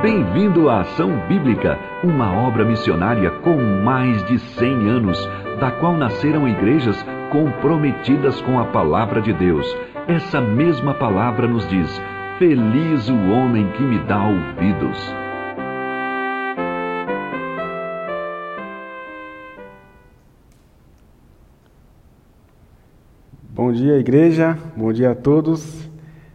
Bem-vindo à Ação Bíblica, uma obra missionária com mais de 100 anos, da qual nasceram igrejas comprometidas com a palavra de Deus. Essa mesma palavra nos diz: Feliz o homem que me dá ouvidos. Bom dia, igreja. Bom dia a todos.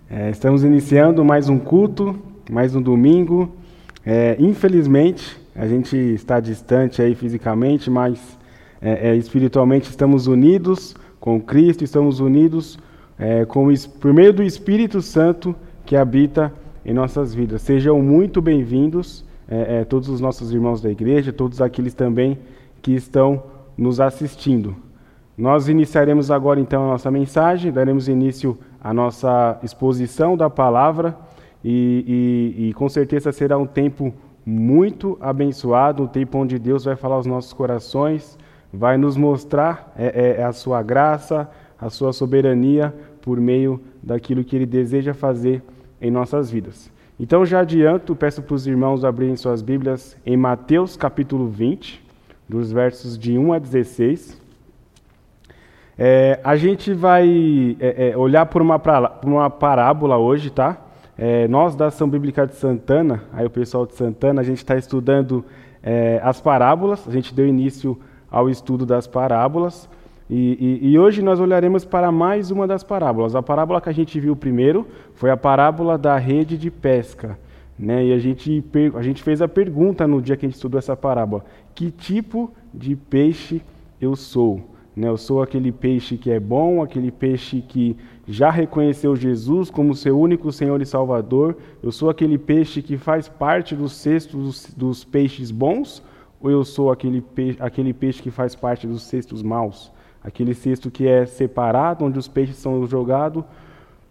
É, estamos iniciando mais um culto, mais um domingo. É, infelizmente, a gente está distante aí fisicamente, mas é, é espiritualmente estamos unidos com Cristo, estamos unidos é, com, por meio do Espírito Santo que habita em nossas vidas. Sejam muito bem-vindos, é, é, todos os nossos irmãos da igreja, todos aqueles também que estão nos assistindo. Nós iniciaremos agora então a nossa mensagem, daremos início à nossa exposição da palavra e, e, e, com certeza será um tempo muito abençoado, um tempo onde Deus vai falar aos nossos corações, vai nos mostrar é, é, a sua graça, a sua soberania por meio daquilo que Ele deseja fazer em nossas vidas. Então já adianto, peço para os irmãos abrirem suas Bíblias em Mateus capítulo 20, dos versos de 1 a 16. É, a gente vai é, é, olhar por uma, pra, uma, parábola hoje, tá? É, nós da Ação Bíblica de Santana, aí o pessoal de Santana, a gente está estudando é, as parábolas, a gente deu início ao estudo das parábolas, e, e, e, hoje nós olharemos para mais uma das parábolas. A parábola que a gente viu primeiro foi a parábola da rede de pesca. Né? E a gente, a gente fez a pergunta no dia que a gente estudou essa parábola: que tipo de peixe eu sou? Né? Eu sou aquele peixe que é bom, aquele peixe que já reconheceu Jesus como seu único Senhor e Salvador. Eu sou aquele peixe que faz parte do cesto dos, dos peixes bons, ou eu sou aquele peixe, aquele peixe que faz parte dos cestos maus? Aquele cesto que é separado, onde os peixes são jogados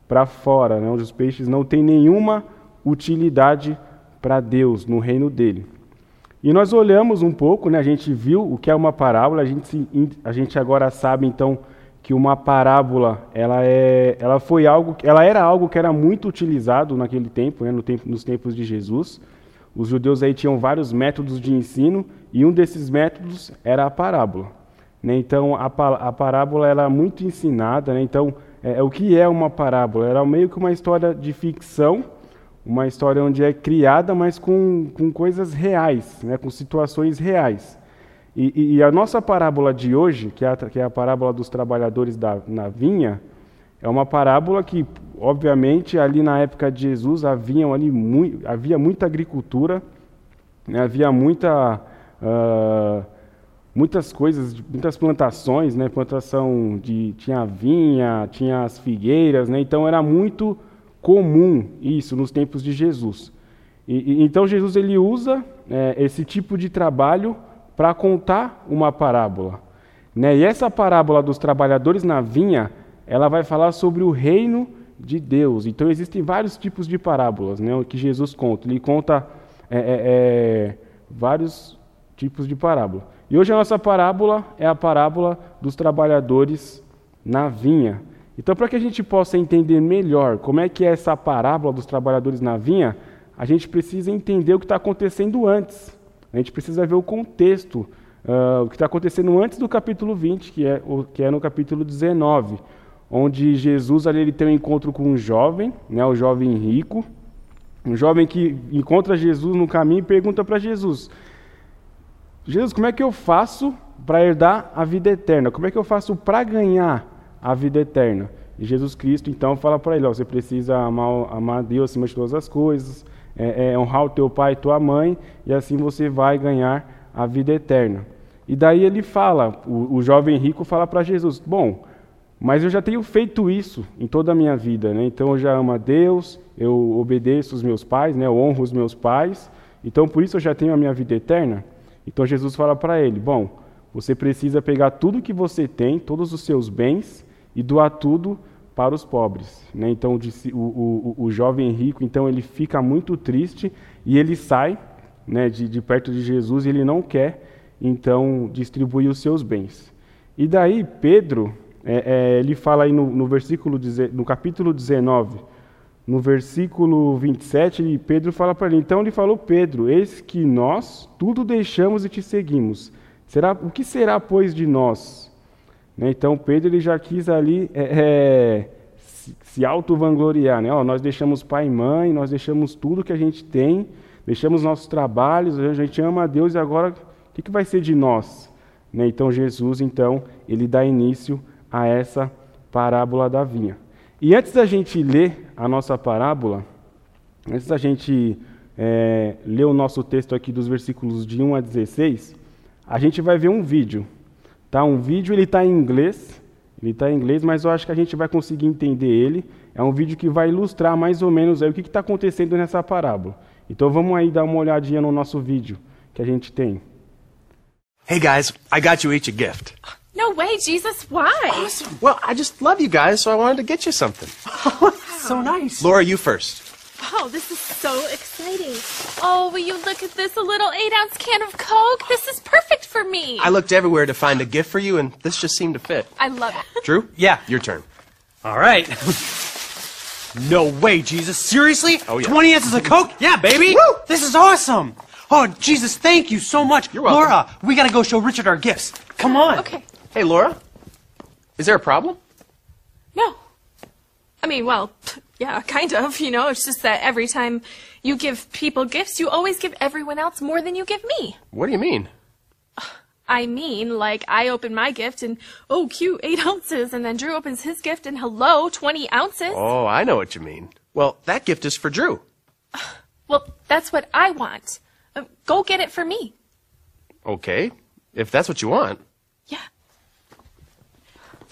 para fora, né? onde os peixes não têm nenhuma utilidade para Deus no reino dele. E nós olhamos um pouco, né, a gente viu o que é uma parábola, a gente, a gente agora sabe então que uma parábola ela, é, ela foi algo, ela era algo que era muito utilizado naquele tempo, né, no tempo, nos tempos de Jesus. Os judeus aí tinham vários métodos de ensino e um desses métodos era a parábola. Né? Então a, a parábola era muito ensinada. Né? Então é, é, o que é uma parábola? Era meio que uma história de ficção uma história onde é criada, mas com, com coisas reais, né, com situações reais. E, e, a nossa parábola de hoje, que é a, que é a parábola dos trabalhadores da, na vinha, é uma parábola que, obviamente, ali na época de Jesus havia, ali havia muita agricultura, né, havia muita, uh, muitas coisas, muitas plantações, né, plantação de tinha vinha, tinha as figueiras, né, então era muito comum isso nos tempos de Jesus. E, e, então Jesus ele usa é, esse tipo de trabalho para contar uma parábola. Né? E essa parábola dos trabalhadores na vinha, ela vai falar sobre o reino de Deus. Então existem vários tipos de parábolas né, que Jesus conta. Ele conta é, é, é vários tipos de parábola. E hoje a nossa parábola é a parábola dos trabalhadores na vinha. Então, para que a gente possa entender melhor como é que é essa parábola dos trabalhadores na vinha, a gente precisa entender o que está acontecendo antes. A gente precisa ver o contexto, uh, o que está acontecendo antes do capítulo 20, que é, o, que é no capítulo 19, onde Jesus ali, ele tem um encontro com um jovem, né, o jovem rico, um jovem que encontra Jesus no caminho e pergunta para Jesus: Jesus, como é que eu faço para herdar a vida eterna? Como é que eu faço para ganhar a vida eterna. E Jesus Cristo, então, fala para ele: ó, você precisa amar, amar Deus acima de todas as coisas, é, é, honrar o teu pai e tua mãe, e assim você vai ganhar a vida eterna. E daí ele fala, o, o jovem rico fala para Jesus: Bom, mas eu já tenho feito isso em toda a minha vida, né? então eu já amo a Deus, eu obedeço os meus pais, né? eu honro os meus pais, então por isso eu já tenho a minha vida eterna. Então Jesus fala para ele: Bom, você precisa pegar tudo que você tem, todos os seus bens, e doar tudo para os pobres. Né? Então o, o, o, jovem rico, então ele fica muito triste e ele sai né, de, de perto de Jesus e ele não quer então distribuir os seus bens. E daí Pedro, é, é, ele fala aí no, no versículo, no capítulo 19, no versículo 27, Pedro fala para ele: Então lhe falou Pedro: Eis que nós tudo deixamos e te seguimos. Será, o que será, pois, de nós? Né, então Pedro ele já quis ali é, é, se, auto-vangloriar. Né? nós deixamos pai e mãe, nós deixamos tudo que a gente tem, deixamos nossos trabalhos, a gente ama a Deus e agora o que, que vai ser de nós? Né? Então Jesus, então, ele dá início a essa parábola da vinha. E antes da gente ler a nossa parábola, antes da gente é, ler o nosso texto aqui dos versículos de 1 a 16, a gente vai ver um vídeo. Tá? Um vídeo, ele está em inglês, ele está em inglês, mas eu acho que a gente vai conseguir entender ele. É um vídeo que vai ilustrar mais ou menos aí o que está acontecendo nessa parábola. Então vamos aí dar uma olhadinha no nosso vídeo que a gente tem. Hey guys, I got you each a gift. No way, Jesus. Why? Awesome. Well, I just love you guys, so I wanted to get you something. so nice. Laura, you first. Oh, this is so exciting. Oh, will you look at this? A little eight ounce can of Coke? This is perfect for me. I looked everywhere to find a gift for you, and this just seemed to fit. I love it. Drew? Yeah. Your turn. All right. no way, Jesus. Seriously? Oh, yeah. 20 ounces of Coke? Yeah, baby. Woo! This is awesome. Oh, Jesus, thank you so much. You're welcome. Laura, we gotta go show Richard our gifts. Come on. Okay. Hey, Laura? Is there a problem? No. I mean, well, yeah, kind of, you know. It's just that every time you give people gifts, you always give everyone else more than you give me. What do you mean? I mean, like, I open my gift and, oh, cute, eight ounces, and then Drew opens his gift and, hello, 20 ounces. Oh, I know what you mean. Well, that gift is for Drew. Well, that's what I want. Uh, go get it for me. Okay, if that's what you want.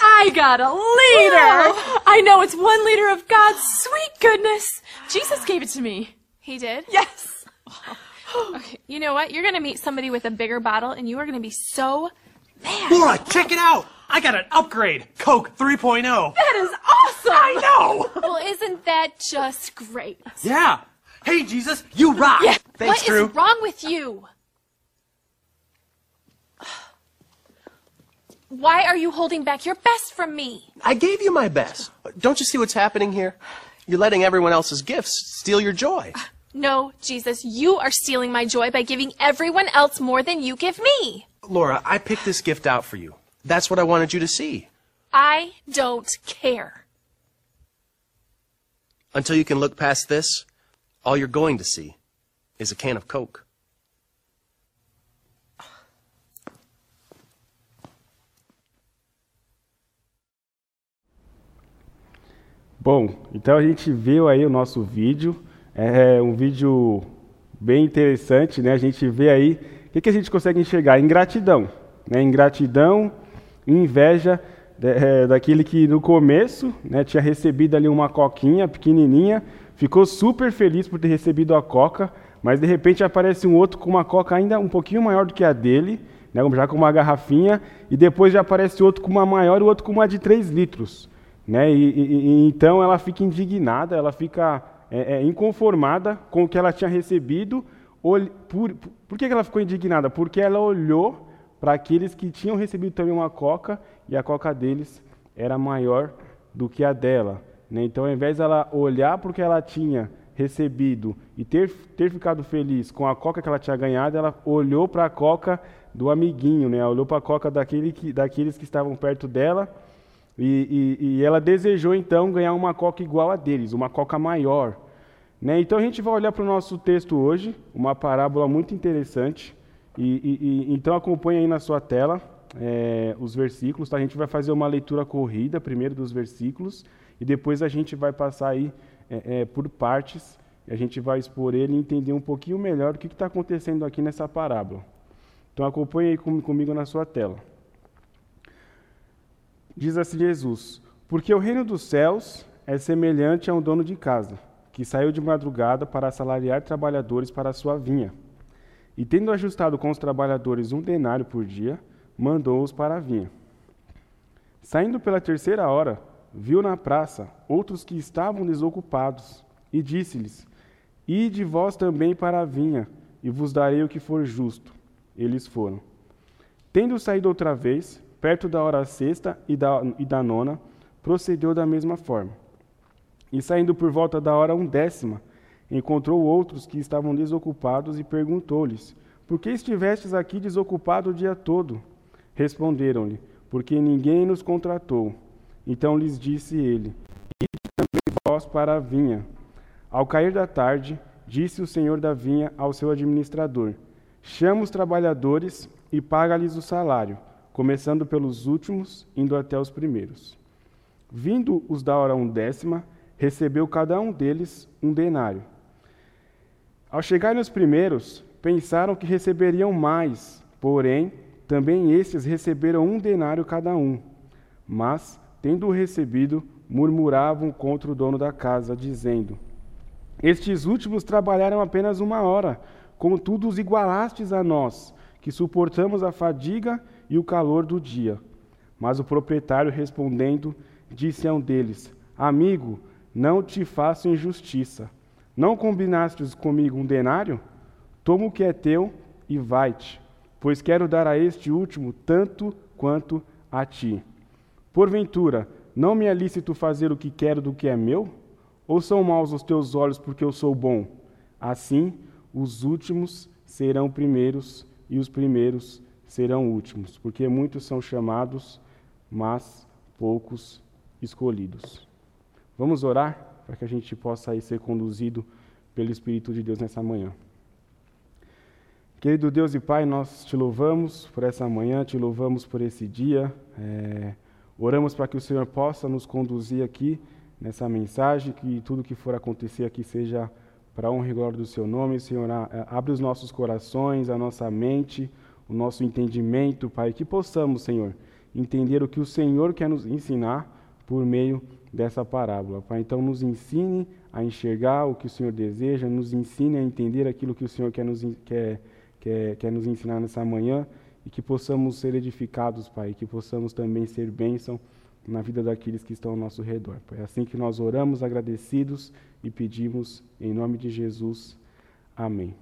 Yeah. I got a liter! I know it's one liter of God's sweet goodness. Jesus gave it to me. He did? Yes. okay, you know what? You're gonna meet somebody with a bigger bottle and you are gonna be so mad. Laura, check it out. I got an upgrade. Coke 3.0. That is awesome! I know. Well, isn't that just great? Yeah. Hey, Jesus, you rock. Yeah. Thanks, What is Drew. wrong with you? Why are you holding back your best from me? I gave you my best. Don't you see what's happening here? You're letting everyone else's gifts steal your joy. Uh, no, Jesus, you are stealing my joy by giving everyone else more than you give me. Laura, I picked this gift out for you. That's what I wanted you to see. I don't care. Until you can look past this, all you're going to see is a can of Coke. Bom, então a gente viu aí o nosso vídeo, é um vídeo bem interessante, né? A gente vê aí o que, que a gente consegue enxergar? Ingratidão, né? Ingratidão, inveja é, daquele que no começo né, tinha recebido ali uma coquinha pequenininha, ficou super feliz por ter recebido a coca, mas de repente aparece um outro com uma coca ainda um pouquinho maior do que a dele, né, já com uma garrafinha, e depois já aparece outro com uma maior e outro com uma de 3 litros. Né? E, e, então ela fica indignada, ela fica é, é, inconformada com o que ela tinha recebido. Por, por, que ela ficou indignada? Porque ela olhou para aqueles que tinham recebido também uma coca e a coca deles era maior do que a dela. Né? Então, ao invés dela olhar para o que ela tinha recebido e ter, ter ficado feliz com a coca que ela tinha ganhado, ela olhou para a coca do amiguinho, né? olhou para a coca daquele que, daqueles que estavam perto dela e, e, e, ela desejou então ganhar uma coca igual a deles, uma coca maior. Né? Então a gente vai olhar para o nosso texto hoje, uma parábola muito interessante. E, e então acompanhe aí na sua tela é, os versículos. Tá? A gente vai fazer uma leitura corrida primeiro dos versículos e depois a gente vai passar aí é, é, por partes. A gente vai expor ele e entender um pouquinho melhor o que está acontecendo aqui nessa parábola. Então acompanhe aí com, comigo na sua tela. Diz assim Jesus: Porque o reino dos céus é semelhante a um dono de casa, que saiu de madrugada para assalariar trabalhadores para a sua vinha. E tendo ajustado com os trabalhadores um denário por dia, mandou-os para a vinha. Saindo pela terceira hora, viu na praça outros que estavam desocupados, e disse-lhes: Ide vós também para a vinha, e vos darei o que for justo. Eles foram. Tendo saído outra vez, perto da hora sexta e da, e da nona, procedeu da mesma forma. E saindo por volta da hora undécima, encontrou outros que estavam desocupados e perguntou-lhes: Por que estivestes aqui desocupado o dia todo? Responderam-lhe: Porque ninguém nos contratou. Então lhes disse ele: Ide também vós para a vinha. Ao cair da tarde, disse o senhor da vinha ao seu administrador: Chama os trabalhadores e paga-lhes o salário, começando pelos últimos, indo até os primeiros. Vindo os da hora undécima, recebeu cada um deles um denário. Ao chegarem os primeiros, pensaram que receberiam mais, porém, também estes receberam um denário cada um. Mas, tendo-o recebido, murmuravam contra o dono da casa, dizendo: Estes últimos trabalharam apenas uma hora, contudo os igualastes a nós, que suportamos a fadiga e o calor do dia. Mas o proprietário, respondendo, disse a um deles: Amigo, não te faço injustiça. Não combinastes comigo um denário? Toma o que é teu e vai-te, pois quero dar a este último tanto quanto a ti. Porventura, não me é lícito fazer o que quero do que é meu? Ou são maus os teus olhos porque eu sou bom? Assim, os últimos serão primeiros e os primeiros serão últimos, porque muitos são chamados, mas poucos escolhidos. Vamos orar para que a gente possa aí ser conduzido pelo Espírito de Deus nessa manhã. Querido Deus e Pai, nós te louvamos por essa manhã, te louvamos por esse dia. É, oramos para que o Senhor possa nos conduzir aqui nessa mensagem, que tudo que for acontecer aqui seja para honra e glória do Seu nome. Senhor, abre os nossos corações, a nossa mente, o nosso entendimento, Pai, que possamos, Senhor, entender o que o Senhor quer nos ensinar por meio dessa parábola. Pai, então nos ensine a enxergar o que o Senhor deseja, nos ensine a entender aquilo que o Senhor quer nos, quer, quer, quer nos ensinar nessa manhã e que possamos ser edificados, Pai, que possamos também ser bênção na vida daqueles que estão ao nosso redor. Pai, é assim que nós oramos agradecidos e pedimos em nome de Jesus. Amém.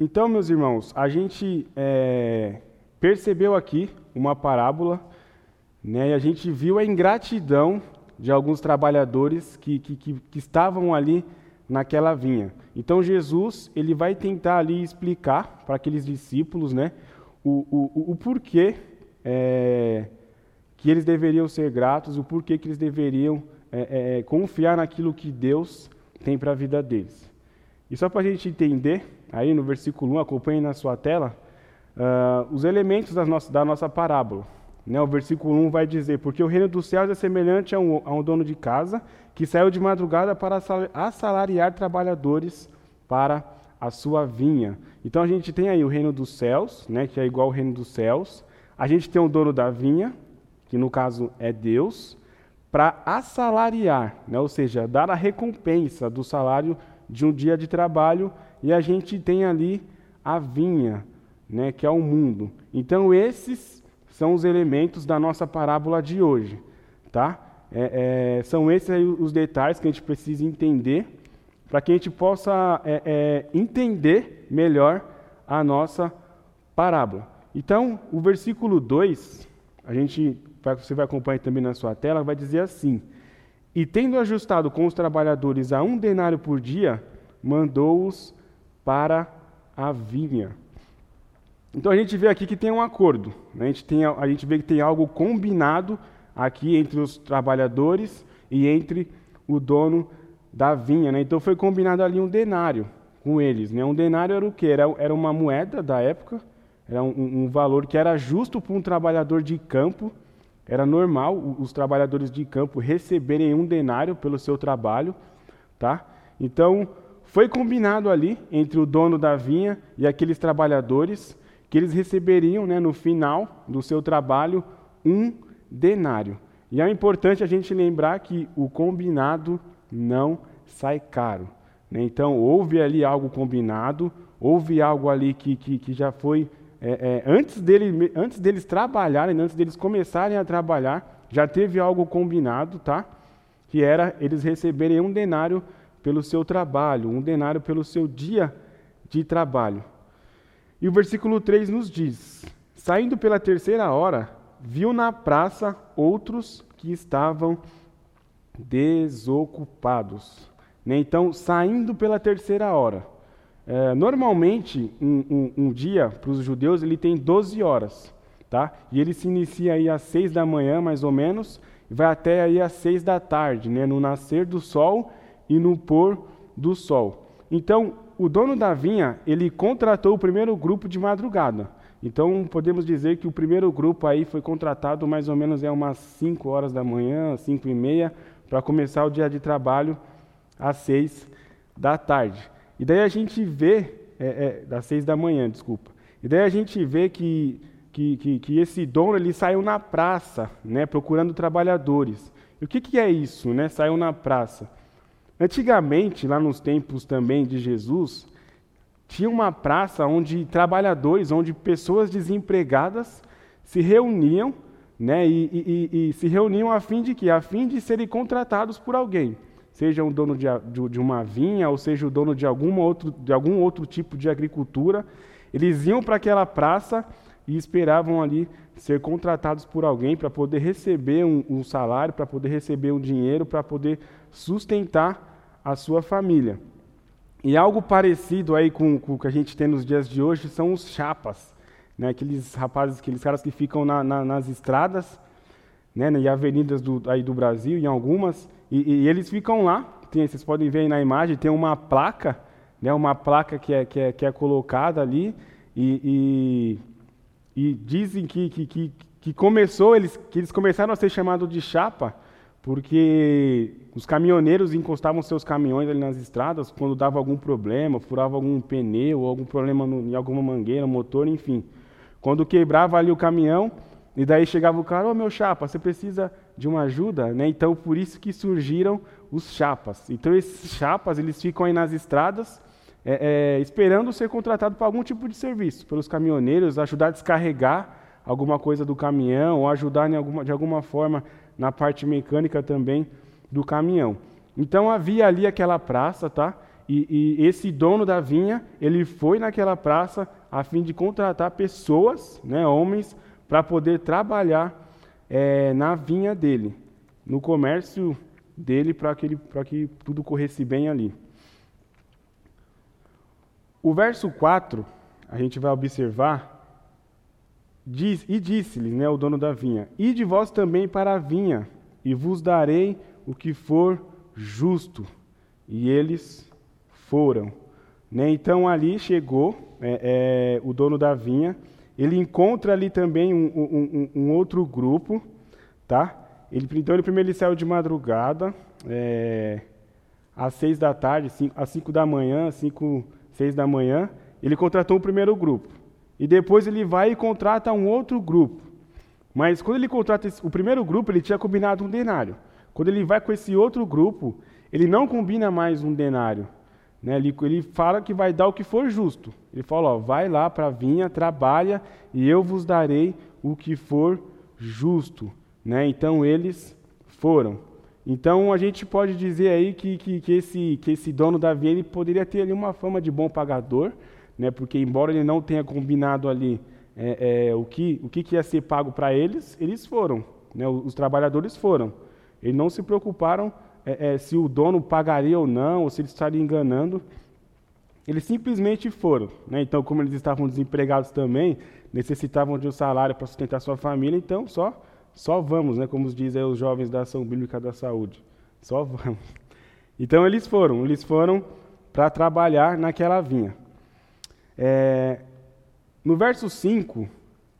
Então, meus irmãos, a gente é, percebeu aqui uma parábola né? E a gente viu a ingratidão de alguns trabalhadores que, que, que, que estavam ali naquela vinha. Então Jesus ele vai tentar ali explicar para aqueles discípulos né, o, o, o porquê é, que eles deveriam ser gratos, o porquê que eles deveriam é, é, confiar naquilo que Deus tem para a vida deles. E só para a gente entender, aí no versículo 1, acompanhe na sua tela, uh, os elementos da nossa, da nossa parábola. Né, o versículo 1 vai dizer: Porque o reino dos céus é semelhante a um, a um dono de casa que saiu de madrugada para assalariar trabalhadores para a sua vinha. Então a gente tem aí o reino dos céus, né, que é igual ao reino dos céus. A gente tem o dono da vinha, que no caso é Deus, para assalariar, né, ou seja, dar a recompensa do salário de um dia de trabalho. E a gente tem ali a vinha, né, que é o mundo. Então esses são os elementos da nossa parábola de hoje. Tá? É, é, são esses os detalhes que a gente precisa entender para que a gente possa é, é entender melhor a nossa parábola. Então, o versículo 2, a gente, você vai acompanhar também na sua tela, vai dizer assim: E tendo ajustado com os trabalhadores a um denário por dia, mandou-os para a vinha. Então a gente vê aqui que tem um acordo, né? a, gente tem, a gente vê que tem algo combinado aqui entre os trabalhadores e entre o dono da vinha. Né? Então foi combinado ali um denário com eles. Né? Um denário era o quê? Era, era uma moeda da época, era um, um valor que era justo para um trabalhador de campo. Era normal os trabalhadores de campo receberem um denário pelo seu trabalho. Tá? Então foi combinado ali entre o dono da vinha e aqueles trabalhadores que eles receberiam né, no final do seu trabalho um denário. E é importante a gente lembrar que o combinado não sai caro. Né? Então, houve ali algo combinado, houve algo ali que, que, que já foi. É, é, antes, dele, antes deles trabalharem, antes deles começarem a trabalhar, já teve algo combinado, tá? Que era eles receberem um denário pelo seu trabalho, um denário pelo seu dia de trabalho. E o versículo 3 nos diz: Saindo pela terceira hora, viu na praça outros que estavam desocupados. Né? Então, saindo pela terceira hora. É, normalmente, um, um, um dia para os judeus ele tem 12 horas. Tá? E ele se inicia aí às 6 da manhã, mais ou menos, e vai até aí às 6 da tarde, né? no nascer do sol e no pôr do sol. Então, o dono da vinha, ele contratou o primeiro grupo de madrugada. Então, podemos dizer que o primeiro grupo aí foi contratado mais ou menos é umas 5 horas da manhã, 5 e meia, para começar o dia de trabalho às 6 da tarde. E daí a gente vê, é, é, das 6 da manhã, desculpa. E daí a gente vê que, que, que, que, esse dono ele saiu na praça, né, procurando trabalhadores. E o que, que é isso, né? Saiu na praça. Antigamente, lá nos tempos também de Jesus, tinha uma praça onde trabalhadores, onde pessoas desempregadas se reuniam, né, e, e, e, se reuniam a fim de que, a fim de serem contratados por alguém, seja o dono de, de, uma vinha ou seja o dono de outro, de algum outro tipo de agricultura, eles iam para aquela praça e esperavam ali ser contratados por alguém para poder receber um, um salário, para poder receber um dinheiro, para poder sustentar a sua família. E algo parecido aí com, com, o que a gente tem nos dias de hoje são os chapas, né? aqueles rapazes, aqueles caras que ficam na, na, nas estradas né? e avenidas do, aí do Brasil, em algumas, e, e, eles ficam lá, tem, vocês podem ver aí na imagem, tem uma placa, né? uma placa que é, que é, que é colocada ali, e, e, e dizem que, que, que, que, começou, eles, que eles começaram a ser chamados de chapa, porque os caminhoneiros encostavam seus caminhões ali nas estradas quando dava algum problema, furava algum pneu, algum problema no, em alguma mangueira, motor, enfim. Quando quebrava ali o caminhão, e daí chegava o cara, ô oh, meu chapa, você precisa de uma ajuda? Né? Então, por isso que surgiram os chapas. Então, esses chapas, eles ficam aí nas estradas, é, é, esperando ser contratado para algum tipo de serviço, pelos caminhoneiros, ajudar a descarregar alguma coisa do caminhão, ou ajudar alguma, de alguma forma na parte mecânica também do caminhão. Então havia ali aquela praça, tá? E, e, esse dono da vinha, ele foi naquela praça a fim de contratar pessoas, né, homens, para poder trabalhar é, na vinha dele, no comércio dele, para que, que tudo corresse bem ali. O verso 4, a gente vai observar Diz, e disse-lhe, né, o dono da vinha: Ide vós também para a vinha, e vos darei o que for justo. E eles foram. Né, então ali chegou é, é, o dono da vinha, ele encontra ali também um, um, um outro grupo, tá? Ele, então ele primeiro ele saiu de madrugada, é, às seis da tarde, cinco, às cinco da manhã, cinco, seis da manhã, ele contratou o primeiro grupo. E depois ele vai e contrata um outro grupo. Mas quando ele contrata esse, o primeiro grupo, ele tinha combinado um denário. Quando ele vai com esse outro grupo, ele não combina mais um denário. Né? Ele, ele fala que vai dar o que for justo. Ele fala: ó, vai lá para a vinha, trabalha, e eu vos darei o que for justo. Né? Então eles foram. Então a gente pode dizer aí que, que, que, esse, que esse dono da vinha ele poderia ter ali uma fama de bom pagador, né? porque embora ele não tenha combinado ali é, é, o, que, o que ia ser pago para eles, eles foram, né? os trabalhadores foram. Eles não se preocuparam é, é, se o dono pagaria ou não, ou se ele estaria enganando. Eles simplesmente foram. Né? Então, como eles estavam desempregados também, necessitavam de um salário para sustentar sua família, então só, só vamos, né? como dizem os jovens da Ação Bíblica da Saúde. Só vamos. Então eles foram, eles foram para trabalhar naquela vinha. É, no verso 5,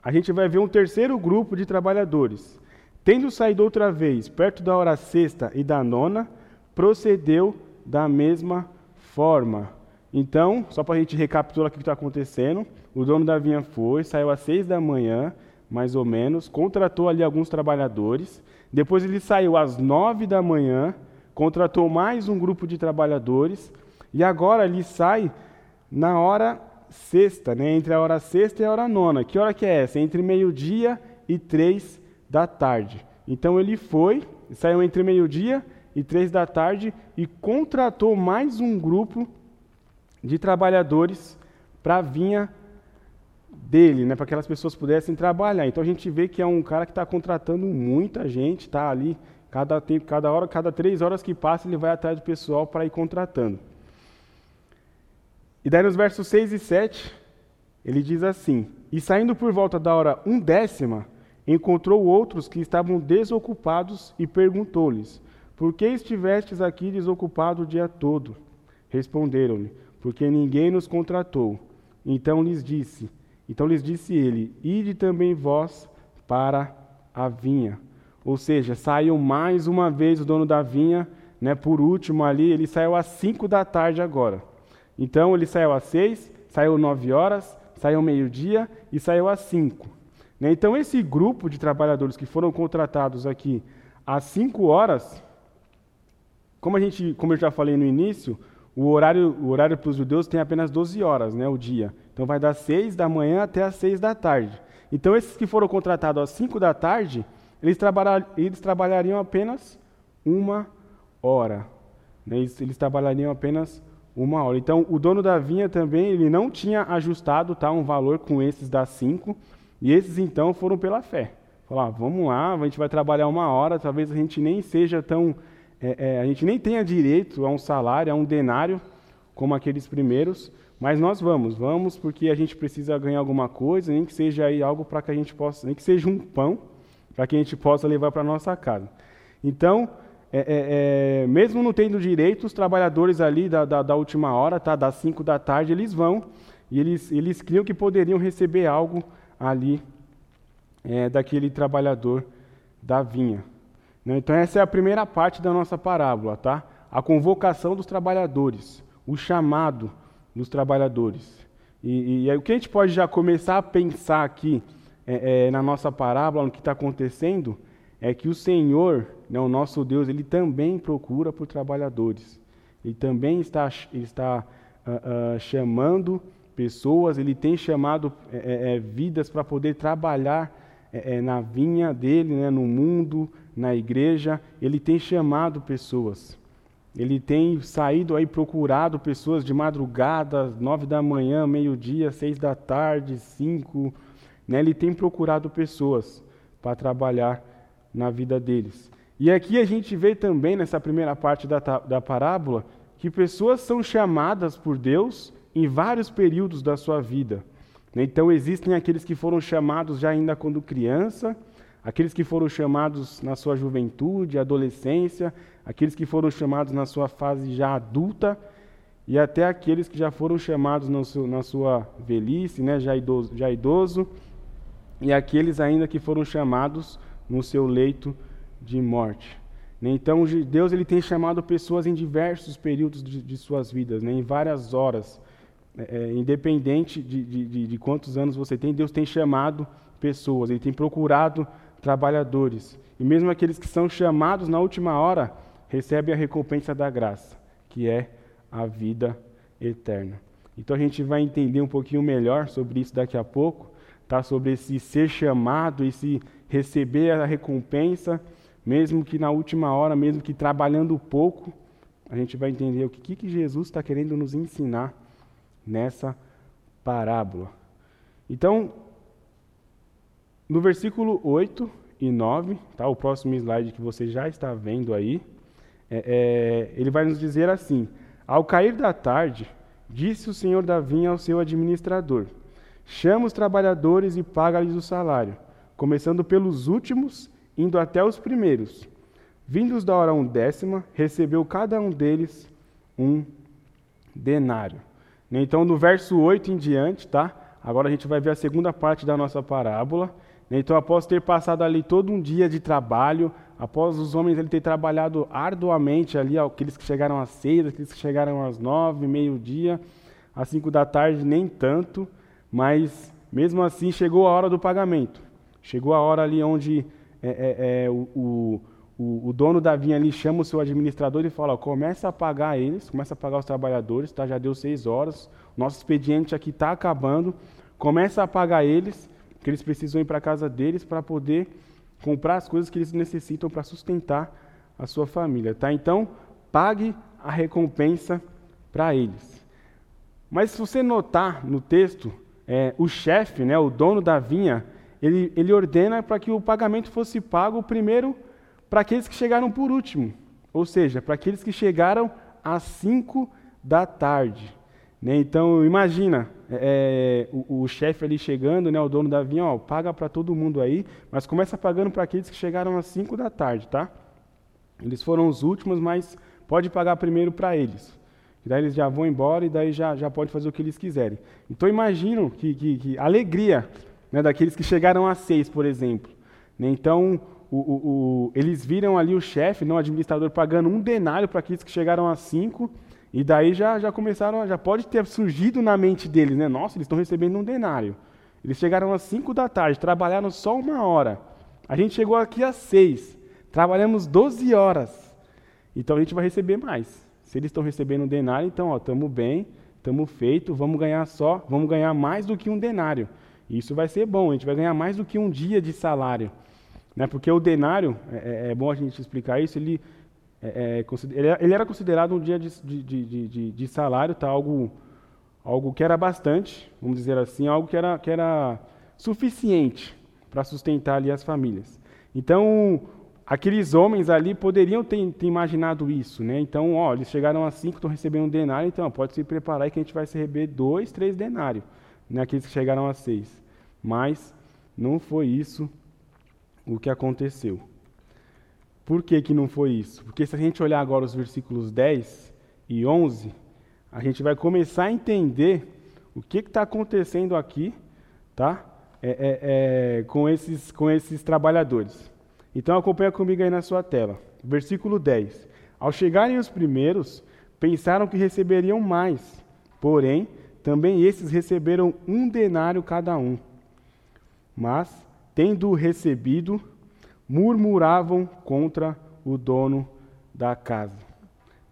a gente vai ver um terceiro grupo de trabalhadores. Tendo saído outra vez, perto da hora sexta e da nona, procedeu da mesma forma. Então, só para a gente recapitular o que está acontecendo, o dono da vinha foi, saiu às seis da manhã, mais ou menos, contratou ali alguns trabalhadores. Depois ele saiu às nove da manhã, contratou mais um grupo de trabalhadores. E agora ele sai na hora sexta, né? entre a hora sexta e a hora nona. Que hora que é essa? Entre meio-dia e três da tarde. Então ele foi, saiu entre meio-dia e três da tarde e contratou mais um grupo de trabalhadores para a vinha dele, né, para que aquelas pessoas pudessem trabalhar. Então a gente vê que é um cara que está contratando muita gente, está ali cada tempo, cada hora, cada três horas que passa ele vai atrás do pessoal para ir contratando. E daí nos versos 6 e 7, ele diz assim: E saindo por volta da hora undécima, encontrou outros que estavam desocupados e perguntou-lhes: Por que estivestes aqui desocupado o dia todo? Responderam-lhe: Porque ninguém nos contratou. Então lhes disse: Então lhes disse ele: Ide também vós para a vinha. Ou seja, saiu mais uma vez o dono da vinha, né, por último ali, ele saiu às 5 da tarde agora. Então ele saiu às 6, saiu 9 horas, saiu meio-dia e saiu às 5. Né? Então esse grupo de trabalhadores que foram contratados aqui às 5 horas, como a gente, como eu já falei no início, o horário, o horário para os judeus tem apenas 12 horas, né, o dia. Então vai das 6 da manhã até as 6 da tarde. Então esses que foram contratados às 5 da tarde, eles, trabalhar, eles trabalhariam apenas uma hora. Né? Eles, eles trabalhariam apenas uma hora. Então, o dono da vinha também, ele não tinha ajustado tá, um valor com esses das cinco, e esses então foram pela fé. Falaram, ah, vamos lá, a gente vai trabalhar uma hora, talvez a gente nem seja tão, é, é, a gente nem tenha direito a um salário, a um denário, como aqueles primeiros, mas nós vamos, vamos porque a gente precisa ganhar alguma coisa, nem que seja aí algo para que a gente possa, nem que seja um pão, para que a gente possa levar para nossa casa. Então, é, é, é, mesmo não tendo direito, os trabalhadores ali da, da, da, última hora, tá, das 5 da tarde, eles vão e eles, eles criam que poderiam receber algo ali é, daquele trabalhador da vinha. Né? Então, essa é a primeira parte da nossa parábola, tá? a convocação dos trabalhadores, o chamado dos trabalhadores. E, e, o que a gente pode já começar a pensar aqui é, é, na nossa parábola, no que está acontecendo, é que o Senhor, né, o nosso Deus, ele também procura por trabalhadores. Ele também está, está uh, uh, chamando pessoas, ele tem chamado é, é, é vidas para poder trabalhar é, é, na vinha dele, né, no mundo, na igreja. Ele tem chamado pessoas. Ele tem saído aí procurado pessoas de madrugada, nove da manhã, meio-dia, seis da tarde, cinco. Né, ele tem procurado pessoas para trabalhar na vida deles. E aqui a gente vê também, nessa primeira parte da, da parábola, que pessoas são chamadas por Deus em vários períodos da sua vida. Então, existem aqueles que foram chamados já ainda quando criança, aqueles que foram chamados na sua juventude, adolescência, aqueles que foram chamados na sua fase já adulta, e até aqueles que já foram chamados seu, na sua velhice, né, já, idoso, já idoso, e aqueles ainda que foram chamados no seu leito de morte. Né? Então, Deus ele tem chamado pessoas em diversos períodos de, de suas vidas, né? em várias horas. É, é, independente de, de, de, quantos anos você tem, Deus tem chamado pessoas, Ele tem procurado trabalhadores. E mesmo aqueles que são chamados na última hora, recebem a recompensa da graça, que é a vida eterna. Então a gente vai entender um pouquinho melhor sobre isso daqui a pouco, tá? sobre esse ser chamado, esse receber a recompensa, mesmo que na última hora, mesmo que trabalhando pouco, a gente vai entender o que, que Jesus está querendo nos ensinar nessa parábola. Então, no versículo 8 e 9, tá, o próximo slide que você já está vendo aí, é, é, ele vai nos dizer assim: Ao cair da tarde, disse o senhor da vinha ao seu administrador: Chama os trabalhadores e paga-lhes o salário começando pelos últimos, indo até os primeiros. Vindos da hora undécima, recebeu cada um deles um denário. Então, no verso 8 em diante, tá? Agora a gente vai ver a segunda parte da nossa parábola. Então, após ter passado ali todo um dia de trabalho, após os homens ele ter trabalhado arduamente ali, aqueles que chegaram às seis, aqueles que chegaram às nove, meio-dia, às cinco da tarde, nem tanto, mas mesmo assim chegou a hora do pagamento. Chegou a hora ali onde é, é, é, o, o, o, dono da vinha ali chama o seu administrador e fala, ó, começa a pagar eles, começa a pagar os trabalhadores, tá? já deu seis horas, nosso expediente aqui está acabando, começa a pagar eles, que eles precisam ir para a casa deles para poder comprar as coisas que eles necessitam para sustentar a sua família. Tá? Então, pague a recompensa para eles. Mas se você notar no texto, é, o chefe, né, o dono da vinha, ele, ele ordena para que o pagamento fosse pago primeiro para aqueles que chegaram por último, ou seja, para aqueles que chegaram às 5 da tarde. Né? Então, imagina é, é, o, o chefe ali chegando, né, o dono da vinha, ó, paga para todo mundo aí, mas começa pagando para aqueles que chegaram às 5 da tarde, tá? Eles foram os últimos, mas pode pagar primeiro para eles. Daí eles já vão embora e daí já, já pode fazer o que eles quiserem. Então imagino que, que, que alegria né, daqueles que chegaram a seis, por exemplo. Né? Então o, o, o, eles viram ali o chefe, não o administrador, pagando um denário para aqueles que chegaram a cinco, e daí já, já começaram, já pode ter surgido na mente deles, né? Nossa, eles estão recebendo um denário. Eles chegaram às cinco da tarde, trabalharam só uma hora. A gente chegou aqui às seis, trabalhamos 12 horas. Então a gente vai receber mais. Se eles estão recebendo um denário, então, estamos bem, estamos feito, vamos ganhar só, vamos ganhar mais do que um denário. Isso vai ser bom, a gente vai ganhar mais do que um dia de salário. Né? Porque o denário, é, é, é bom a gente explicar isso, ele, é, é ele era considerado um dia de, de, de, de, salário, tá? algo, algo que era bastante, vamos dizer assim, algo que era, que era suficiente para sustentar ali as famílias. Então, aqueles homens ali poderiam ter, ter, imaginado isso, né? Então, ó, eles chegaram a cinco, estão recebendo um denário, então ó, pode se preparar que a gente vai receber dois, três denários, né? Aqueles que chegaram a seis. Mas não foi isso o que aconteceu. Por que, que não foi isso? Porque se a gente olhar agora os versículos 10 e 11, a gente vai começar a entender o que está acontecendo aqui, tá? É, é, é, com, esses, com esses trabalhadores. Então acompanha comigo aí na sua tela. Versículo 10. Ao chegarem os primeiros, pensaram que receberiam mais, porém, também esses receberam um denário cada um. Mas, tendo recebido, murmuravam contra o dono da casa.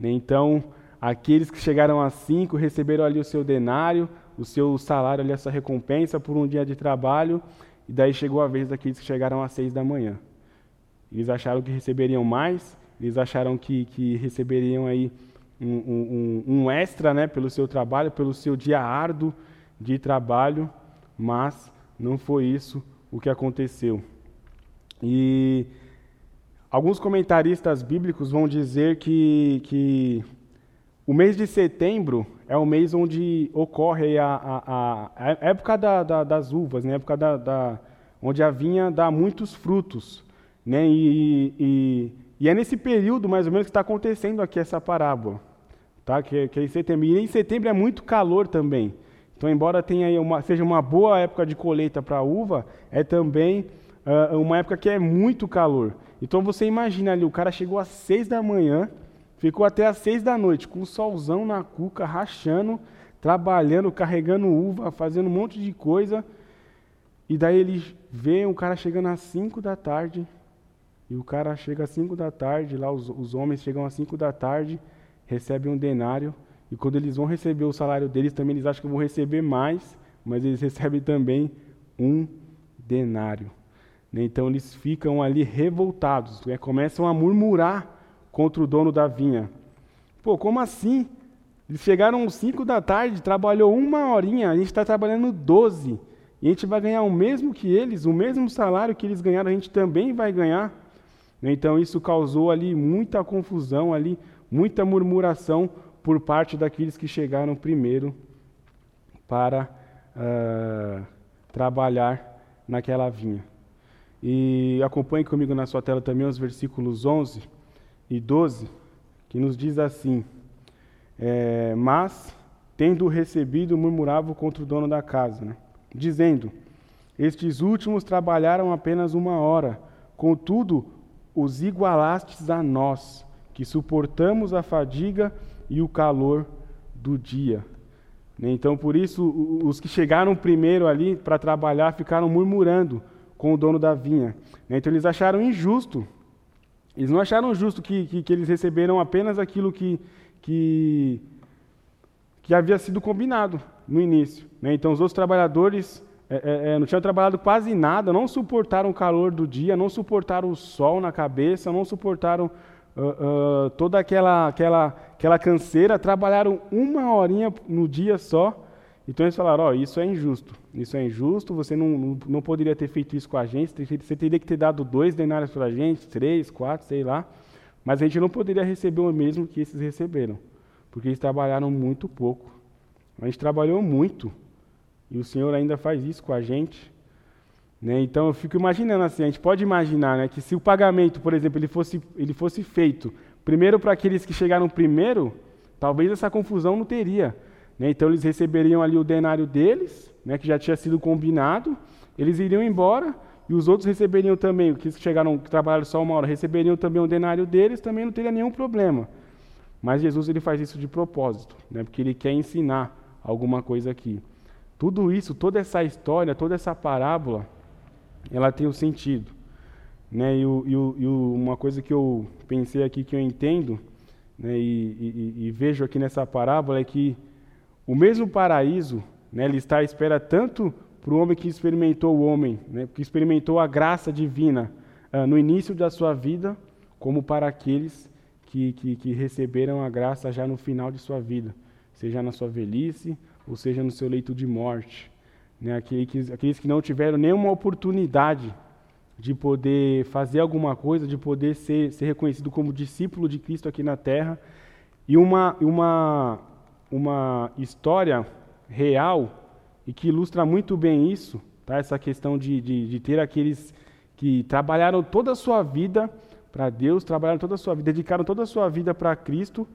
Então, aqueles que chegaram a cinco receberam ali o seu denário, o seu salário ali, essa recompensa por um dia de trabalho, e daí chegou a vez daqueles que chegaram às seis da manhã. Eles acharam que receberiam mais, eles acharam que, que receberiam aí um, um, extra né, pelo seu trabalho, pelo seu dia árduo de trabalho, mas não foi isso o que aconteceu. E alguns comentaristas bíblicos vão dizer que, que o mês de setembro é o mês onde ocorre a, a, a, a época da, da, das uvas, né? a época da, da, onde a vinha dá muitos frutos. Né? E, e, e, é nesse período, mais ou menos, que está acontecendo aqui essa parábola. Tá? Que, que é em setembro. E em setembro é muito calor também. Então, embora tenha uma, seja uma boa época de colheita para a uva, é também uh, uma época que é muito calor. Então, você imagina ali, o cara chegou às seis da manhã, ficou até às seis da noite, com o solzão na cuca, rachando, trabalhando, carregando uva, fazendo um monte de coisa. E daí ele vê um cara chegando às cinco da tarde, e o cara chega às 5 da tarde, lá os, os homens chegam às 5 da tarde, recebem um denário, e quando eles vão receber o salário deles, também eles acham que vão receber mais, mas eles recebem também um denário. Né? Então eles ficam ali revoltados, né? começam a murmurar contra o dono da vinha. Pô, como assim? Eles chegaram às 5 da tarde, trabalhou uma horinha, a gente está trabalhando 12. E a gente vai ganhar o mesmo que eles, o mesmo salário que eles ganharam, a gente também vai ganhar. Então isso causou ali muita confusão, ali muita murmuração por parte daqueles que chegaram primeiro para uh, trabalhar naquela vinha. E acompanhe comigo na sua tela também os versículos 11 e 12, que nos diz assim: é, Mas, tendo recebido, murmuravam contra o dono da casa, né? dizendo: Estes últimos trabalharam apenas uma hora, contudo, os igualastes a nós, que suportamos a fadiga e o calor do dia. Né, então, por isso, os que chegaram primeiro ali para trabalhar ficaram murmurando com o dono da vinha. Né, então, eles acharam injusto. Eles não acharam justo que, que, que eles receberam apenas aquilo que, que, que havia sido combinado no início. Né. Então, os outros trabalhadores é, é, é, não tinham trabalhado quase nada, não suportaram o calor do dia, não suportaram o sol na cabeça, não suportaram uh, toda aquela, aquela, aquela canseira, trabalharam uma horinha no dia só, Então eles falaram, ó, oh, isso é injusto, isso é injusto, você não, não, não, poderia ter feito isso com a gente, você teria que ter dado dois denários para a gente, três, quatro, sei lá, mas a gente não poderia receber o mesmo que esses receberam, porque eles trabalharam muito pouco. A gente trabalhou muito, e o Senhor ainda faz isso com a gente. Né? Então eu fico imaginando assim, a gente pode imaginar né, que se o pagamento, por exemplo, ele fosse, ele fosse feito primeiro para aqueles que chegaram primeiro, talvez essa confusão não teria. Né? Então eles receberiam ali o denário deles, né, que já tinha sido combinado, eles iriam embora e os outros receberiam também, que chegaram, que trabalharam só uma hora, receberiam também o denário deles, também não teria nenhum problema. Mas Jesus ele faz isso de propósito, né, porque ele quer ensinar alguma coisa aqui. Tudo isso, toda essa história, toda essa parábola, ela tem um sentido. Né? E, o, e, o, e uma coisa que eu pensei aqui, que eu entendo, né, e, e, vejo aqui nessa parábola, é que o mesmo paraíso, né, ele está à espera tanto para o homem que experimentou o homem, né, que experimentou a graça divina uh, no início da sua vida, como para aqueles que, que, que, receberam a graça já no final de sua vida, seja na sua velhice ou seja no seu leito de morte. Né, aqueles, aqueles que não tiveram nenhuma oportunidade de poder fazer alguma coisa, de poder ser, ser reconhecido como discípulo de Cristo aqui na terra, e uma, uma, uma história real e que ilustra muito bem isso, tá? essa questão de, de, de ter aqueles que trabalharam toda a sua vida para Deus, trabalharam toda a sua vida, dedicaram toda a sua vida para Cristo,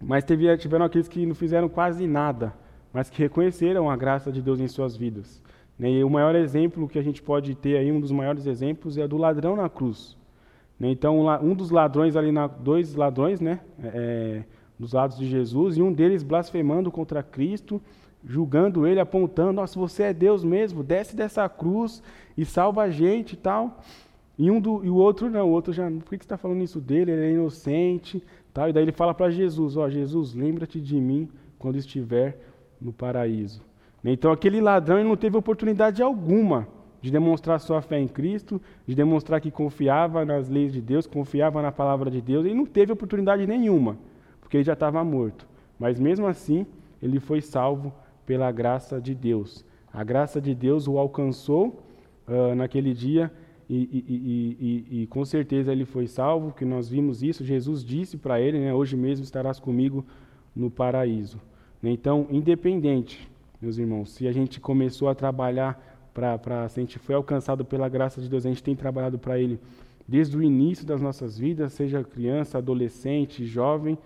mas teve, tiveram aqueles que não fizeram quase nada, mas que reconheceram a graça de Deus em suas vidas. Né? E o maior exemplo que a gente pode ter aí, um dos maiores exemplos, é do ladrão na cruz. Né? Então, um dos ladrões ali, na, dois ladrões, né? É, dos lados de Jesus, e um deles blasfemando contra Cristo, julgando ele, apontando: Nossa, você é Deus mesmo, desce dessa cruz e salva a gente e tal. E, um do, e o outro não, o outro já, por que você está falando isso dele? Ele é inocente. Tal. E daí ele fala para Jesus: Ó, oh, Jesus, lembra-te de mim quando estiver no paraíso. Então aquele ladrão não teve oportunidade alguma de demonstrar sua fé em Cristo, de demonstrar que confiava nas leis de Deus, confiava na palavra de Deus, ele não teve oportunidade nenhuma porque ele já estava morto. Mas mesmo assim, ele foi salvo pela graça de Deus. A graça de Deus o alcançou uh, naquele dia e, e, e, e, com certeza ele foi salvo, que nós vimos isso. Jesus disse para ele, né, hoje mesmo estarás comigo no paraíso. Então, independente, meus irmãos, se a gente começou a trabalhar para, se a gente foi alcançado pela graça de Deus, a gente tem trabalhado para Ele desde o início das nossas vidas, seja criança, adolescente, jovem,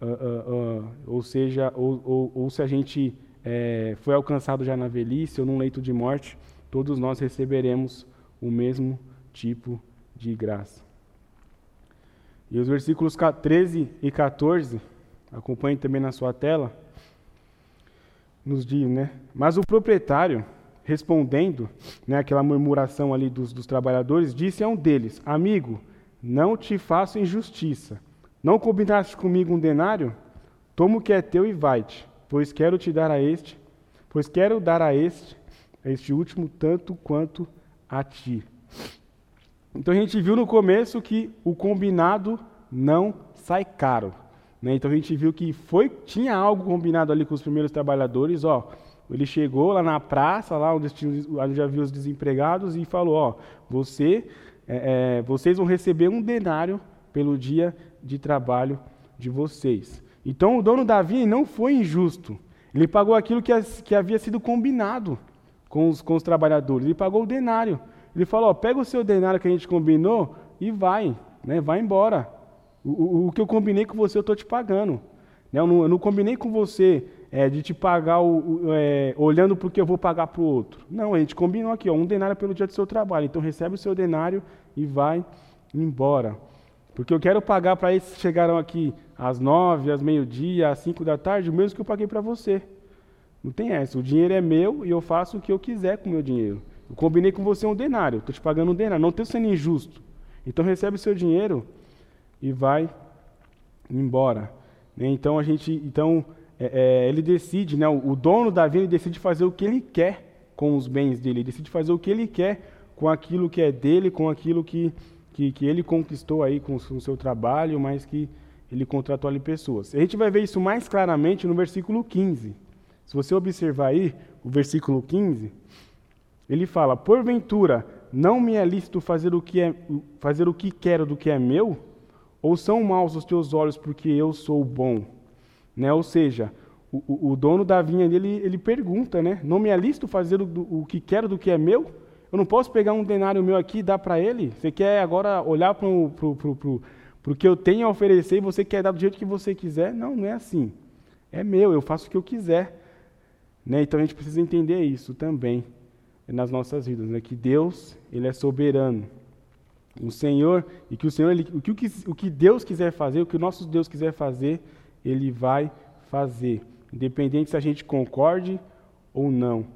uh, uh, ou seja, ou, ou, ou, se a gente é, foi alcançado já na velhice ou num leito de morte, todos nós receberemos o mesmo tipo de graça. E os versículos 13 e 14, acompanhe também na sua tela, nos diz, né? Mas o proprietário, respondendo, né, aquela murmuração ali dos, dos trabalhadores, disse a um deles: Amigo, não te faço injustiça não combinaste comigo um denário? Toma o que é teu e vai-te, pois quero te dar a este, pois quero dar a este, a este último, tanto quanto a ti. Então a gente viu no começo que o combinado não sai caro. Né? Então a gente viu que foi, tinha algo combinado ali com os primeiros trabalhadores, ó. Ele chegou lá na praça, lá onde, já viu os desempregados, e falou: ó, você, é, é, vocês vão receber um denário pelo dia de trabalho de vocês. Então o dono da vinha não foi injusto. Ele pagou aquilo que, que havia sido combinado com os, com os trabalhadores. Ele pagou o denário. Ele falou: ó, pega o seu denário que a gente combinou e vai, né, vai embora. O, o, que eu combinei com você eu estou te pagando. Né, eu, não, eu, não, combinei com você é, de te pagar o, é, olhando porque eu vou pagar para o outro. Não, a gente combinou aqui, ó, um denário pelo dia do seu trabalho. Então recebe o seu denário e vai embora. Porque eu quero pagar para esses que chegaram aqui às nove, às meio-dia, às cinco da tarde, o mesmo que eu paguei para você. Não tem essa. O dinheiro é meu e eu faço o que eu quiser com o meu dinheiro. Eu combinei com você um denário, estou te pagando um denário, não estou sendo injusto. Então recebe o seu dinheiro e vai embora. Né? Então a gente, então é, é, ele decide, né? O, dono da vida decide fazer o que ele quer com os bens dele, ele decide fazer o que ele quer com aquilo que é dele, com aquilo que que, que ele conquistou aí com, o seu trabalho, mas que ele contratou ali pessoas. A gente vai ver isso mais claramente no versículo 15. Se Se você observar aí, o versículo 15, ele fala: Porventura, não me é lícito fazer o que, é, fazer o que quero do que é meu? Ou são maus os teus olhos porque eu sou bom? Né? Ou seja, o, o, dono da vinha dele, ele pergunta, né? Não me é lícito fazer o, o que quero do que é meu? Eu não posso pegar um denário meu aqui e dar para ele? Você quer agora olhar para o que eu tenho a oferecer e você quer dar do jeito que você quiser? Não, não é assim. É meu, eu faço o que eu quiser. Né? Então a gente precisa entender isso também nas nossas vidas, né? que Deus ele é soberano. O Senhor, e que o Senhor, ele, o, que, o que Deus quiser fazer, o que o nosso Deus quiser fazer, Ele vai fazer, independente se a gente concorde ou não.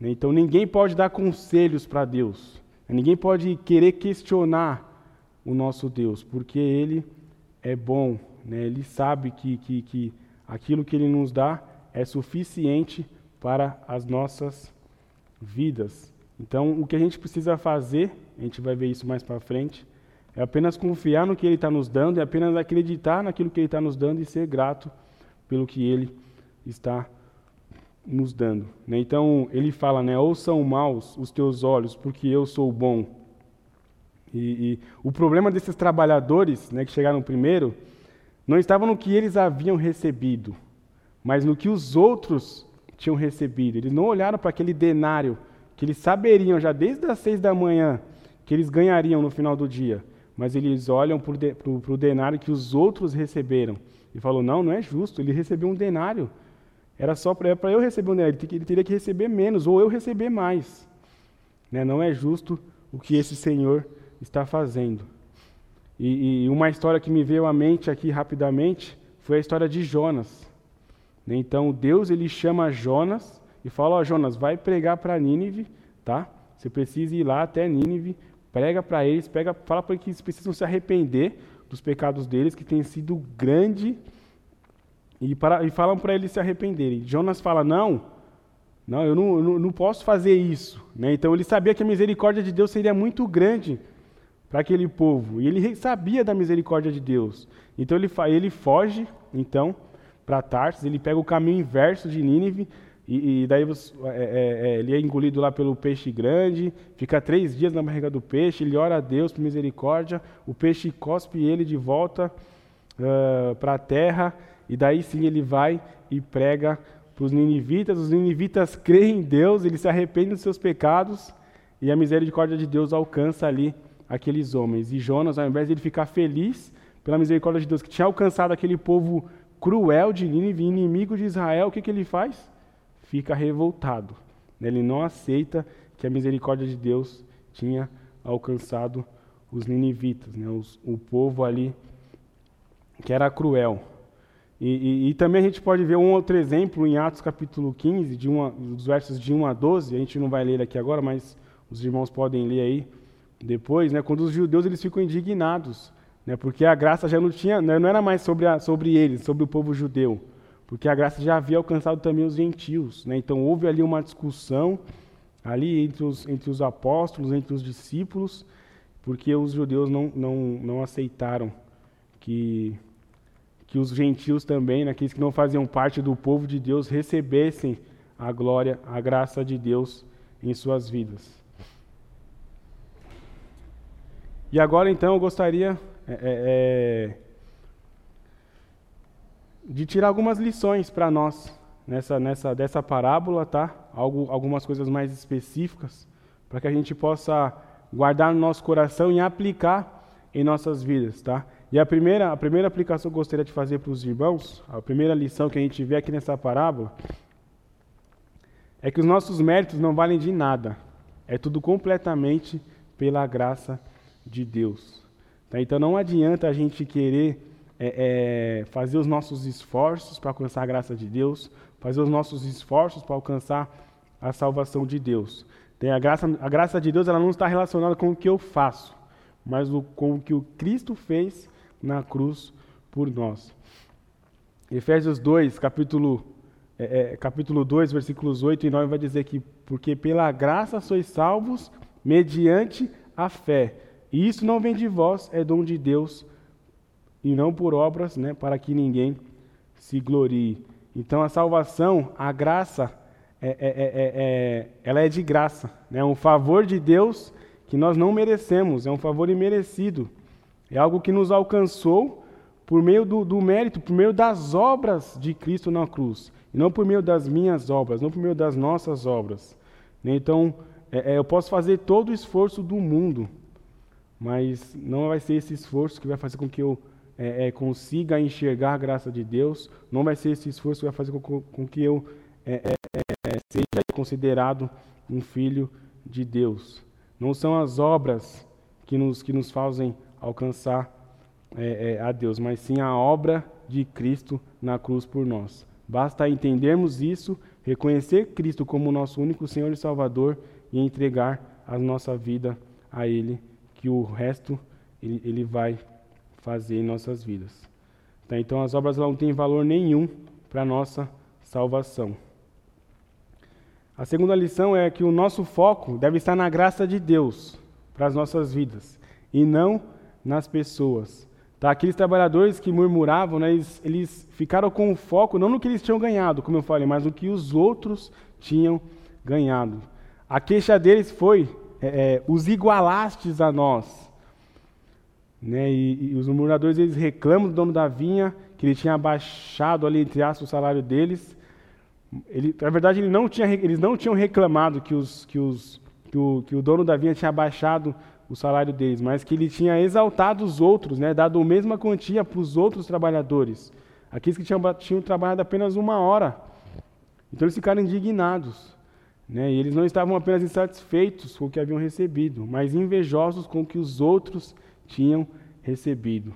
Né? Então ninguém pode dar conselhos para Deus, ninguém pode querer questionar o nosso Deus, porque Ele é bom, né? Ele sabe que, que, que aquilo que Ele nos dá é suficiente para as nossas vidas. Então, o que a gente precisa fazer, a gente vai ver isso mais para frente, é apenas confiar no que Ele está nos dando, é apenas acreditar naquilo que Ele está nos dando e ser grato pelo que Ele está nos dando. Né? Então, ele fala, né, ou são maus os teus olhos, porque eu sou bom. E, e o problema desses trabalhadores né, que chegaram primeiro, não estava no que eles haviam recebido, mas no que os outros tinham recebido. Eles não olharam para aquele denário que eles saberiam já desde as seis da manhã que eles ganhariam no final do dia, mas eles olham para o denário que os outros receberam e falam: não, não é justo, ele recebeu um denário. Era só para eu receber um denário, ele teria que receber menos, ou eu receber mais. Né? Não é justo o que esse Senhor está fazendo. E, e, uma história que me veio à mente aqui rapidamente foi a história de Jonas. Né? Então Deus ele chama Jonas e fala: Ó, Jonas, vai pregar para Nínive, tá? Você precisa ir lá até Nínive, prega para eles, pega, fala para eles que precisam se arrepender dos pecados deles, que tem sido grande, e, para, e falam para eles se arrependerem. Jonas fala: Não, não, eu não, eu não posso fazer isso. Né? Então ele sabia que a misericórdia de Deus seria muito grande para aquele povo, e ele sabia da misericórdia de Deus. Então ele, ele foge, então, para Tarsis, ele pega o caminho inverso de Nínive, e, e daí você, é, é, é, ele é engolido lá pelo peixe grande, fica três dias na barriga do peixe, ele ora a Deus por misericórdia, o peixe cospe ele de volta uh, para a terra, e daí sim ele vai e prega para os ninivitas. Os ninivitas creem em Deus, eles se arrependem dos seus pecados, e a misericórdia de Deus alcança ali aqueles homens. E Jonas, ao invés de ele ficar feliz pela misericórdia de Deus que tinha alcançado aquele povo cruel de Nínive, inimigo de Israel, o que, que ele faz? Fica revoltado. Ele não aceita que a misericórdia de Deus tinha alcançado os ninivitas, né? Os, o povo ali que era cruel. E, e, e, também a gente pode ver um outro exemplo em Atos capítulo 15, de uma, dos versos de 1 a 12, a gente não vai ler aqui agora, mas os irmãos podem ler aí depois, né? quando os judeus eles ficam indignados né, porque a graça já não tinha, né, não era mais sobre, a, sobre eles, sobre o povo judeu, porque a graça já havia alcançado também os gentios. Né, então houve ali uma discussão ali entre os, entre os apóstolos, entre os discípulos, porque os judeus não, não, não aceitaram que, que os gentios também, né, aqueles que não faziam parte do povo de Deus, recebessem a glória, a graça de Deus em suas vidas. E agora então eu gostaria é, é, é, de tirar algumas lições para nós nessa, nessa dessa parábola, tá? Algo, algumas coisas mais específicas para que a gente possa guardar no nosso coração e aplicar em nossas vidas, tá? E a primeira, a primeira aplicação que eu gostaria de fazer para os irmãos, a primeira lição que a gente vê aqui nessa parábola, é que os nossos méritos não valem de nada. É tudo completamente pela graça de Deus. Tá? Então não adianta a gente querer é, é, fazer os nossos esforços para alcançar a graça de Deus, fazer os nossos esforços para alcançar a salvação de Deus. Tem a graça, a graça de Deus ela não está relacionada com o que eu faço, mas com o que o Cristo fez na cruz por nós. Efésios 2, capítulo, é, é capítulo 2, versículos 8 e 9 vai dizer que porque pela graça sois salvos mediante a fé. E isso não vem de vós, é dom de Deus, e não por obras, né, para que ninguém se glorie. Então a salvação, a graça, é, é, é, é, ela é de graça. É né? um favor de Deus que nós não merecemos, é um favor imerecido. É algo que nos alcançou por meio do, do mérito, por meio das obras de Cristo na cruz. E não por meio das minhas obras, não por meio das nossas obras. Né? Então, é, é, eu posso fazer todo o esforço do mundo, mas não vai ser esse esforço que vai fazer com que eu é, é, consiga enxergar a graça de Deus, não vai ser esse esforço que vai fazer com, com que eu é, é, é, seja considerado um filho de Deus. Não são as obras que nos, que nos fazem alcançar a Deus, mas sim a obra de Cristo na cruz por nós. Basta entendermos isso, reconhecer Cristo como nosso único Senhor e Salvador e entregar a nossa vida a Ele, que o resto Ele, ele vai fazer em nossas vidas. Tá? Então as obras não têm valor nenhum para a nossa salvação. A segunda lição é que o nosso foco deve estar na graça de Deus para as nossas vidas e não nas pessoas. Tá? Aqueles trabalhadores que murmuravam, né, eles, eles ficaram com o foco não no que eles tinham ganhado, como eu falei, mas no que os outros tinham ganhado. A queixa deles foi: é, é, os igualastes a nós. Né? E, e, os murmuradores eles reclamam do dono da vinha que ele tinha abaixado ali entre aspas o salário deles. Ele, na verdade, ele não tinha, eles não tinham reclamado que, os, que, os, que, o, que o dono da vinha tinha abaixado o salário deles, mas que ele tinha exaltado os outros, né? dado a mesma quantia para os outros trabalhadores, aqueles que tinham, tinham trabalhado apenas uma hora. Então eles ficaram indignados. Né? E eles não estavam apenas insatisfeitos com o que haviam recebido, mas invejosos com o que os outros tinham recebido.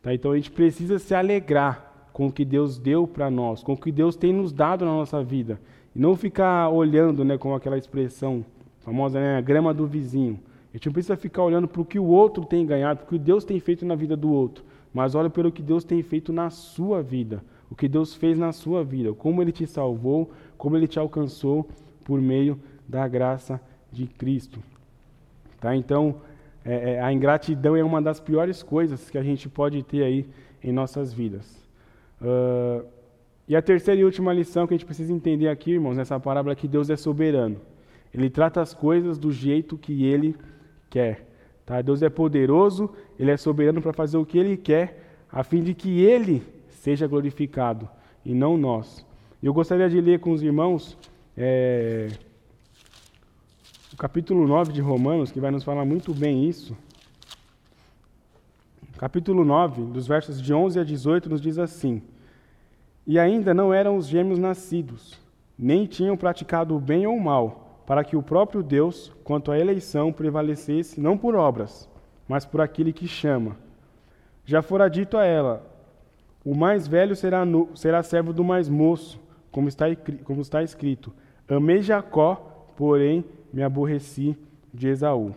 Tá? Então a gente precisa se alegrar com o que Deus deu para nós, com o que Deus tem nos dado na nossa vida. E não ficar olhando né, com aquela expressão famosa, né, a grama do vizinho. A gente não precisa ficar olhando para o que o outro tem ganhado, para o que Deus tem feito na vida do outro, mas olha pelo que Deus tem feito na sua vida, o que Deus fez na sua vida, como Ele te salvou, como Ele te alcançou por meio da graça de Cristo. Tá? Então, é, é, a ingratidão é uma das piores coisas que a gente pode ter aí em nossas vidas. Uh, e a terceira e última lição que a gente precisa entender aqui, irmãos, nessa parábola é que Deus é soberano. Ele trata as coisas do jeito que Ele quer. Tá? Deus é poderoso, Ele é soberano para fazer o que Ele quer, a fim de que Ele seja glorificado e não nós. Eu gostaria de ler com os irmãos é, o capítulo 9 de Romanos, que vai nos falar muito bem isso. Capítulo 9, dos versos de 11 a 18, nos diz assim: E ainda não eram os gêmeos nascidos, nem tinham praticado o bem ou o mal, para que o próprio Deus, quanto à eleição, prevalecesse não por obras, mas por aquele que chama. Já fora dito a ela: O mais velho será, no, será servo do mais moço, como está, como está escrito: Amei Jacó, porém me aborreci de Esaú.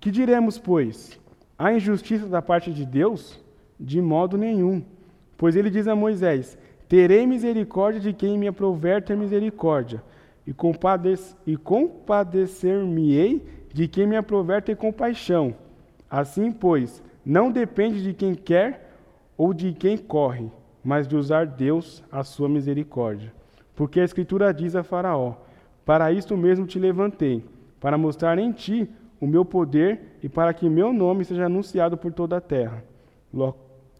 Que diremos, pois? Há injustiça da parte de Deus? De modo nenhum. Pois ele diz a Moisés: Terei misericórdia de quem me aprover ter misericórdia, e, e compadecer-me-ei de quem me aprover ter compaixão. Assim, pois, não depende de quem quer ou de quem corre, mas de usar Deus a sua misericórdia. Porque a Escritura diz a Faraó: para isto mesmo te levantei, para mostrar em ti o meu poder e para que meu nome seja anunciado por toda a terra.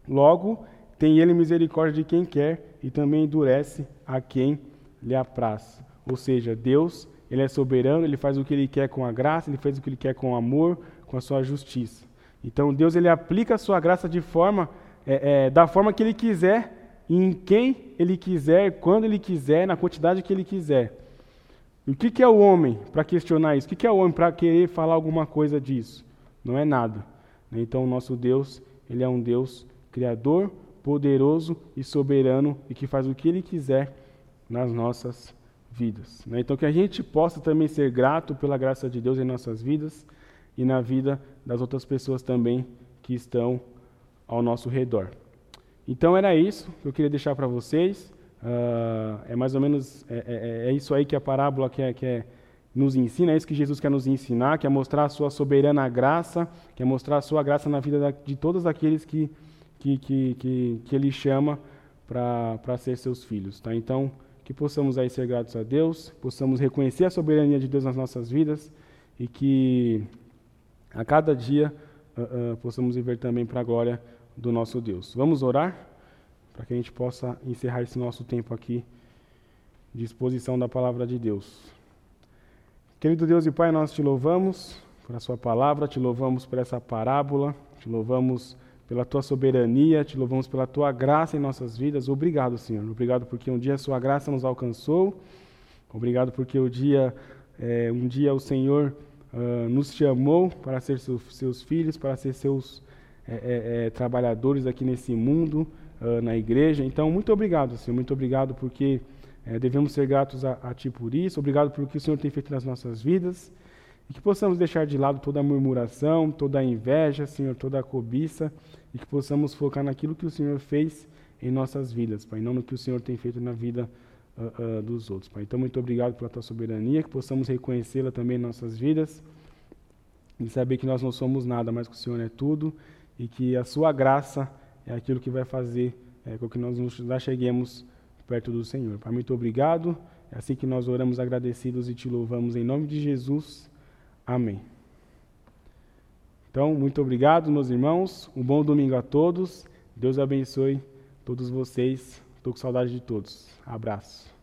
Logo, tem ele misericórdia de quem quer e também endurece a quem lhe apraz. Ou seja, Deus, ele é soberano, ele faz o que ele quer com a graça, ele faz o que ele quer com o amor, com a sua justiça. Então Deus ele aplica a sua graça de forma é, é, da forma que ele quiser, em quem ele quiser, quando ele quiser, na quantidade que ele quiser. E o que, que é o homem para questionar isso? O que, que é o homem para querer falar alguma coisa disso? Não é nada. Né? Então, o nosso Deus, ele é um Deus criador, poderoso e soberano e que faz o que ele quiser nas nossas vidas. Né? Então, que a gente possa também ser grato pela graça de Deus em nossas vidas e na vida das outras pessoas também que estão ao nosso redor. Então, era isso que eu queria deixar para vocês. Uh, é mais ou menos é, é, é, isso aí que a parábola quer, quer nos ensina, é isso que Jesus quer nos ensinar, quer mostrar a sua soberana graça, quer mostrar a sua graça na vida de todos aqueles que, que, que, que, que Ele chama para ser seus filhos. Tá? Então, que possamos aí ser gratos a Deus, possamos reconhecer a soberania de Deus nas nossas vidas e que a cada dia uh, uh, possamos viver também para a glória do nosso Deus. Vamos orar para que a gente possa encerrar esse nosso tempo aqui de exposição da palavra de Deus. Querido Deus e Pai, nós te louvamos por a sua palavra, te louvamos por essa parábola, te louvamos pela tua soberania, te louvamos pela tua graça em nossas vidas. Obrigado, Senhor. Obrigado porque um dia a sua graça nos alcançou. Obrigado porque o dia, é, um dia o Senhor uh, nos chamou para ser seus, seus filhos, para ser seus é, é, trabalhadores aqui nesse mundo, uh, na igreja. Então, muito obrigado, Senhor. Muito obrigado porque devemos ser gratos a, a Ti por isso. Obrigado pelo que o Senhor tem feito nas nossas vidas. E que possamos deixar de lado toda a murmuração, toda a inveja, Senhor, toda a cobiça, e que possamos focar naquilo que o Senhor fez em nossas vidas, Pai, não no que o Senhor tem feito na vida uh, uh, dos outros, Pai. Então, muito obrigado pela tua soberania, que possamos reconhecê-la também em nossas vidas, e saber que nós não somos nada, mas que o Senhor é tudo, e que a sua graça é aquilo que vai fazer é, com que nós nos acheguemos perto do Senhor. Pai, muito obrigado. É assim que nós oramos agradecidos e te louvamos em nome de Jesus. Amém. Então, muito obrigado, meus irmãos. Um bom domingo a todos. Deus abençoe todos vocês. Estou com saudade de todos. Abraço.